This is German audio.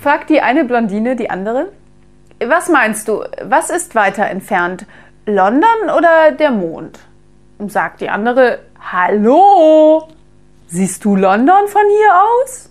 Fragt die eine Blondine die andere. Was meinst du, was ist weiter entfernt? London oder der Mond? Und sagt die andere, Hallo, siehst du London von hier aus?